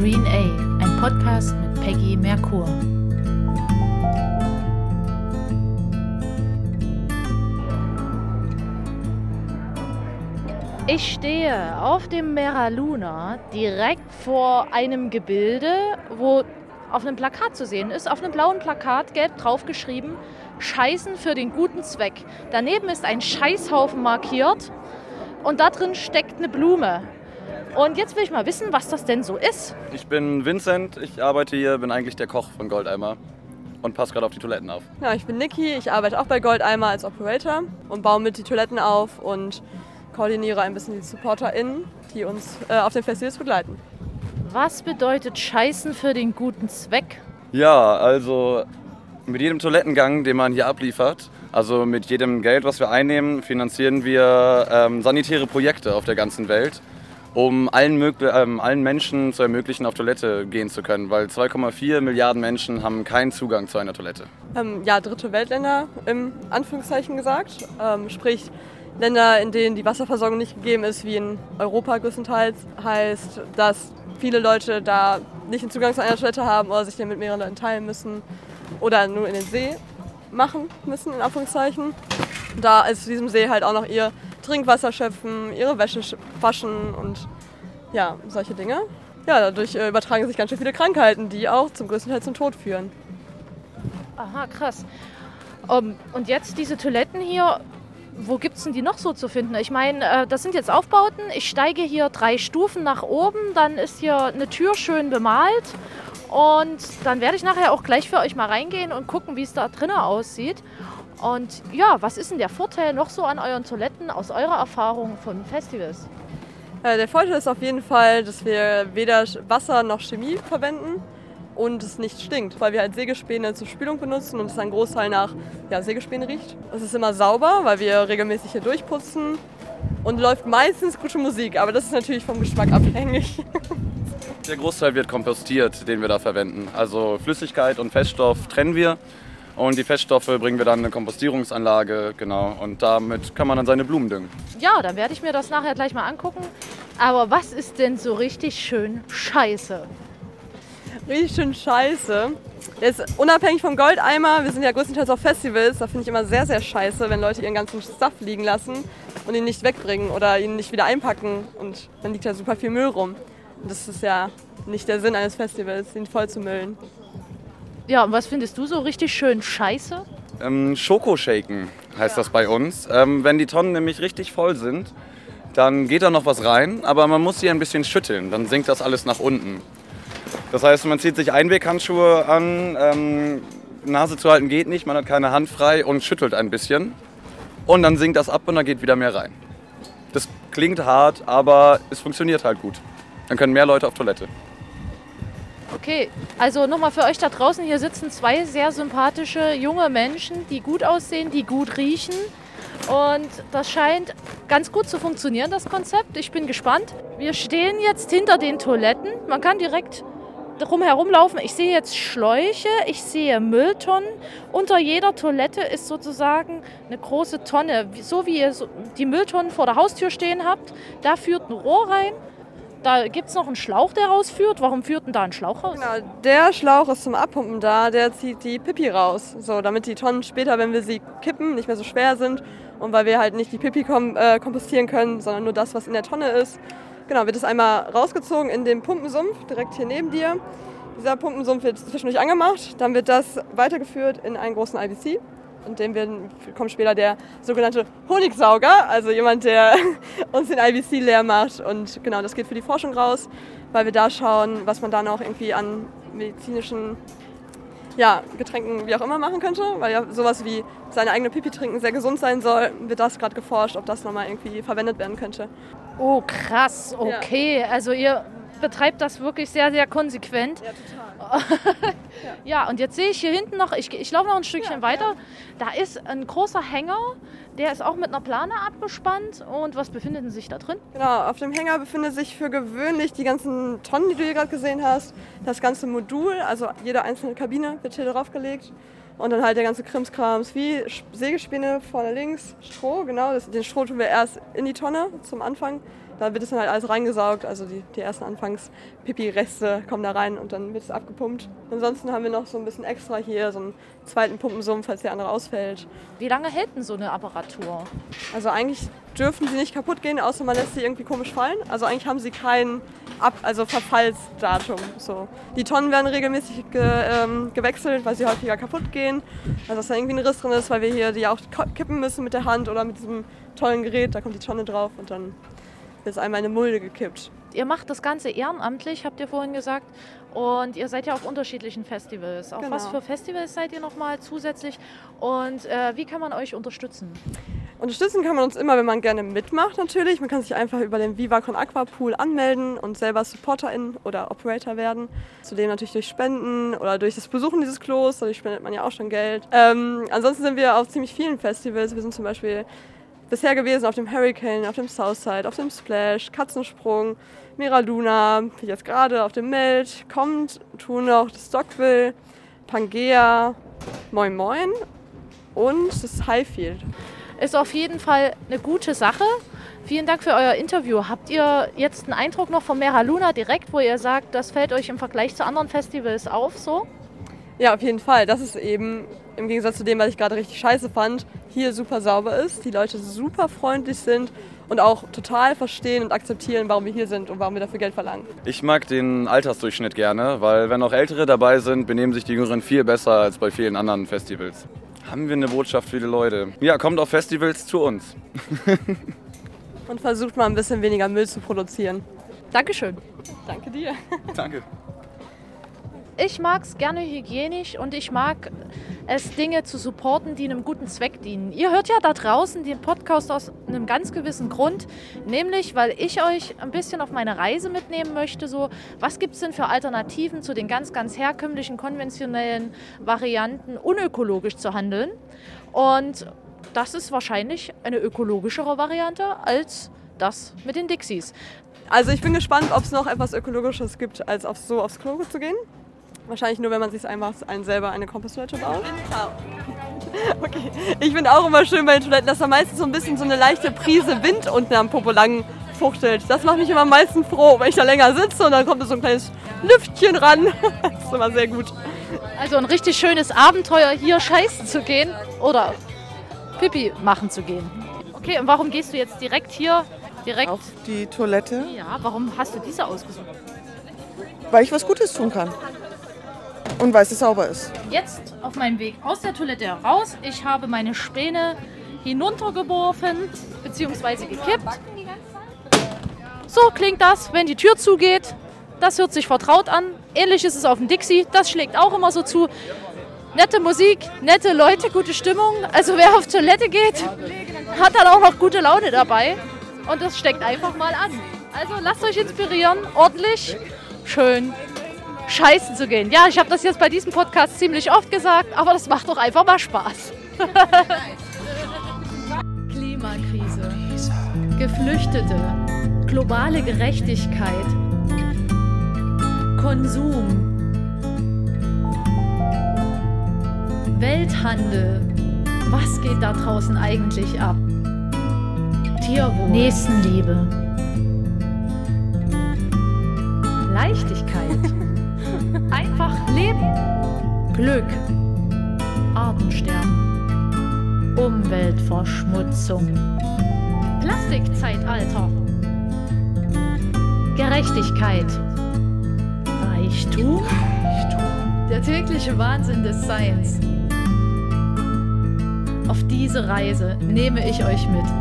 Green A, ein Podcast mit Peggy Merkur. Ich stehe auf dem Mera Luna direkt vor einem Gebilde, wo auf einem Plakat zu sehen ist, auf einem blauen Plakat gelb draufgeschrieben, Scheißen für den guten Zweck. Daneben ist ein Scheißhaufen markiert und da drin steckt eine Blume. Und jetzt will ich mal wissen, was das denn so ist. Ich bin Vincent, ich arbeite hier, bin eigentlich der Koch von Goldeimer und passe gerade auf die Toiletten auf. Ja, ich bin Niki, ich arbeite auch bei Goldeimer als Operator und baue mit die Toiletten auf und koordiniere ein bisschen die SupporterInnen, die uns äh, auf den Festivals begleiten. Was bedeutet Scheißen für den guten Zweck? Ja, also mit jedem Toilettengang, den man hier abliefert, also mit jedem Geld, was wir einnehmen, finanzieren wir ähm, sanitäre Projekte auf der ganzen Welt, um allen, ähm, allen Menschen zu ermöglichen, auf Toilette gehen zu können, weil 2,4 Milliarden Menschen haben keinen Zugang zu einer Toilette. Ähm, ja, dritte Weltländer im Anführungszeichen gesagt, ähm, sprich Länder, in denen die Wasserversorgung nicht gegeben ist, wie in Europa größtenteils, heißt, dass viele Leute da nicht den Zugang zu einer Toilette haben oder sich den mit mehreren Leuten teilen müssen oder nur in den See machen müssen, in Anführungszeichen. Da ist zu diesem See halt auch noch ihr Trinkwasser schöpfen, ihre Wäsche waschen und ja, solche Dinge. Ja, dadurch äh, übertragen sich ganz schön viele Krankheiten, die auch zum größten Teil zum Tod führen. Aha, krass. Um, und jetzt diese Toiletten hier, wo gibt es denn die noch so zu finden? Ich meine, äh, das sind jetzt Aufbauten. Ich steige hier drei Stufen nach oben, dann ist hier eine Tür schön bemalt. Und dann werde ich nachher auch gleich für euch mal reingehen und gucken, wie es da drinnen aussieht. Und ja, was ist denn der Vorteil noch so an euren Toiletten aus eurer Erfahrung von Festivals? Äh, der Vorteil ist auf jeden Fall, dass wir weder Wasser noch Chemie verwenden und es nicht stinkt, weil wir halt Sägespäne zur Spülung benutzen und es ein Großteil nach ja, Sägespäne riecht. Es ist immer sauber, weil wir regelmäßig hier durchputzen und läuft meistens gute Musik, aber das ist natürlich vom Geschmack abhängig. Der Großteil wird kompostiert, den wir da verwenden. Also Flüssigkeit und Feststoff trennen wir und die Feststoffe bringen wir dann in eine Kompostierungsanlage, genau. Und damit kann man dann seine Blumen düngen. Ja, dann werde ich mir das nachher gleich mal angucken. Aber was ist denn so richtig schön scheiße? Richtig schön scheiße. Jetzt unabhängig vom Goldeimer, wir sind ja größtenteils auf Festivals, da finde ich immer sehr, sehr scheiße, wenn Leute ihren ganzen Stuff liegen lassen und ihn nicht wegbringen oder ihn nicht wieder einpacken und dann liegt da super viel Müll rum. Und das ist ja nicht der Sinn eines Festivals, ihn voll zu müllen. Ja, und was findest du so richtig schön scheiße? Ähm, Schokoshaken heißt ja. das bei uns. Ähm, wenn die Tonnen nämlich richtig voll sind, dann geht da noch was rein, aber man muss sie ein bisschen schütteln, dann sinkt das alles nach unten. Das heißt, man zieht sich Einweghandschuhe an, ähm, Nase zu halten geht nicht, man hat keine Hand frei und schüttelt ein bisschen. Und dann sinkt das ab und dann geht wieder mehr rein. Das klingt hart, aber es funktioniert halt gut. Dann können mehr Leute auf Toilette. Okay, also nochmal für euch da draußen, hier sitzen zwei sehr sympathische junge Menschen, die gut aussehen, die gut riechen. Und das scheint ganz gut zu funktionieren, das Konzept. Ich bin gespannt. Wir stehen jetzt hinter den Toiletten. Man kann direkt drumherum laufen. Ich sehe jetzt Schläuche, ich sehe Mülltonnen. Unter jeder Toilette ist sozusagen eine große Tonne. So wie ihr die Mülltonnen vor der Haustür stehen habt, da führt ein Rohr rein da gibt es noch einen Schlauch, der rausführt. Warum führt denn da ein Schlauch raus? Genau, der Schlauch ist zum Abpumpen da, der zieht die Pipi raus. So, damit die Tonnen später, wenn wir sie kippen, nicht mehr so schwer sind. Und weil wir halt nicht die Pipi kom äh, kompostieren können, sondern nur das, was in der Tonne ist. Genau, wird es einmal rausgezogen in den Pumpensumpf, direkt hier neben dir. Dieser Pumpensumpf wird zwischendurch angemacht, dann wird das weitergeführt in einen großen IBC und dem werden, kommt später der sogenannte Honigsauger, also jemand, der uns den IBC leer macht. Und genau, das geht für die Forschung raus, weil wir da schauen, was man da noch irgendwie an medizinischen ja, Getränken wie auch immer machen könnte, weil ja sowas wie seine eigene Pipi trinken sehr gesund sein soll, wird das gerade geforscht, ob das nochmal irgendwie verwendet werden könnte. Oh krass, okay. Ja. Also ihr betreibt das wirklich sehr, sehr konsequent. Ja, total ja. und jetzt sehe ich hier hinten noch, ich, ich laufe noch ein Stückchen ja, weiter, ja. da ist ein großer Hänger, der ist auch mit einer Plane abgespannt. Und was befindet sich da drin? Genau, auf dem Hänger befindet sich für gewöhnlich die ganzen Tonnen, die du hier gerade gesehen hast, das ganze Modul, also jede einzelne Kabine wird hier draufgelegt. Und dann halt der ganze Krimskrams wie Sägespäne vorne links, Stroh, genau. Das, den Stroh tun wir erst in die Tonne zum Anfang Da wird es dann halt alles reingesaugt, also die, die ersten Anfangs-Pipi-Reste kommen da rein und dann wird es abgepumpt. Ansonsten haben wir noch so ein bisschen extra hier, so einen zweiten Pumpensumpf, falls der andere ausfällt. Wie lange hält denn so eine Apparatur? Also eigentlich dürfen sie nicht kaputt gehen, außer man lässt sie irgendwie komisch fallen. Also eigentlich haben sie kein Ab also Verfallsdatum. So. Die Tonnen werden regelmäßig ge ähm, gewechselt, weil sie häufiger kaputt gehen. Also dass da irgendwie ein Riss drin ist, weil wir hier die auch kippen müssen mit der Hand oder mit diesem tollen Gerät. Da kommt die Tonne drauf und dann ist einmal eine Mulde gekippt. Ihr macht das Ganze ehrenamtlich, habt ihr vorhin gesagt. Und ihr seid ja auf unterschiedlichen Festivals. Auf Genau. was für Festivals seid ihr nochmal zusätzlich? Und äh, wie kann man euch unterstützen? Unterstützen kann man uns immer, wenn man gerne mitmacht natürlich. Man kann sich einfach über den Viva Con Aqua Pool anmelden und selber Supporterin oder Operator werden. Zudem natürlich durch Spenden oder durch das Besuchen dieses Klos. Dadurch spendet man ja auch schon Geld. Ähm, ansonsten sind wir auf ziemlich vielen Festivals. Wir sind zum Beispiel bisher gewesen auf dem Hurricane, auf dem Southside, auf dem Splash, Katzensprung, Mira Luna, wie jetzt gerade auf dem Meld, kommt, tun noch das Stockville, Pangea, Moin Moin und das Highfield. Ist auf jeden Fall eine gute Sache. Vielen Dank für euer Interview. Habt ihr jetzt einen Eindruck noch von Mera Luna direkt, wo ihr sagt, das fällt euch im Vergleich zu anderen Festivals auf so? Ja, auf jeden Fall. Das ist eben im Gegensatz zu dem, was ich gerade richtig scheiße fand, hier super sauber ist, die Leute super freundlich sind und auch total verstehen und akzeptieren, warum wir hier sind und warum wir dafür Geld verlangen. Ich mag den Altersdurchschnitt gerne, weil wenn auch Ältere dabei sind, benehmen sich die Jüngeren viel besser als bei vielen anderen Festivals. Haben wir eine Botschaft für die Leute? Ja, kommt auf Festivals zu uns. Und versucht mal ein bisschen weniger Müll zu produzieren. Dankeschön. Danke dir. Danke. Ich mag es gerne hygienisch und ich mag es, Dinge zu supporten, die einem guten Zweck dienen. Ihr hört ja da draußen den Podcast aus einem ganz gewissen Grund, nämlich weil ich euch ein bisschen auf meine Reise mitnehmen möchte. So, was gibt es denn für Alternativen zu den ganz, ganz herkömmlichen, konventionellen Varianten, unökologisch zu handeln? Und das ist wahrscheinlich eine ökologischere Variante als das mit den Dixies. Also ich bin gespannt, ob es noch etwas Ökologisches gibt, als auf, so aufs Klo zu gehen. Wahrscheinlich nur, wenn man sich einfach einen selber eine Komposttoilette baut. Okay. Ich finde auch immer schön bei den Toiletten, dass da meistens so ein bisschen so eine leichte Prise Wind unten am Popo lang fuchtelt. Das macht mich immer am meisten froh, wenn ich da länger sitze und dann kommt so ein kleines Lüftchen ran. Das ist immer sehr gut. Also ein richtig schönes Abenteuer, hier scheißen zu gehen oder Pipi machen zu gehen. Okay, und warum gehst du jetzt direkt hier, direkt? auf die Toilette, Ja, warum hast du diese ausgesucht? weil ich was Gutes tun kann. Und weil es sauber ist. Jetzt auf meinem Weg aus der Toilette heraus. Ich habe meine Späne hinuntergeworfen bzw. gekippt. So klingt das, wenn die Tür zugeht. Das hört sich vertraut an. Ähnlich ist es auf dem Dixie. Das schlägt auch immer so zu. Nette Musik, nette Leute, gute Stimmung. Also wer auf Toilette geht, hat dann auch noch gute Laune dabei. Und das steckt einfach mal an. Also lasst euch inspirieren, ordentlich, schön scheißen zu gehen. Ja, ich habe das jetzt bei diesem Podcast ziemlich oft gesagt, aber das macht doch einfach mal Spaß. Klimakrise, Geflüchtete, globale Gerechtigkeit, Konsum, Welthandel. Was geht da draußen eigentlich ab? Tierwohl, Nächstenliebe, Leichtigkeit. Einfach leben. Glück. Artensterben. Umweltverschmutzung. Plastikzeitalter. Gerechtigkeit. Reichtum. Der tägliche Wahnsinn des Seins. Auf diese Reise nehme ich euch mit.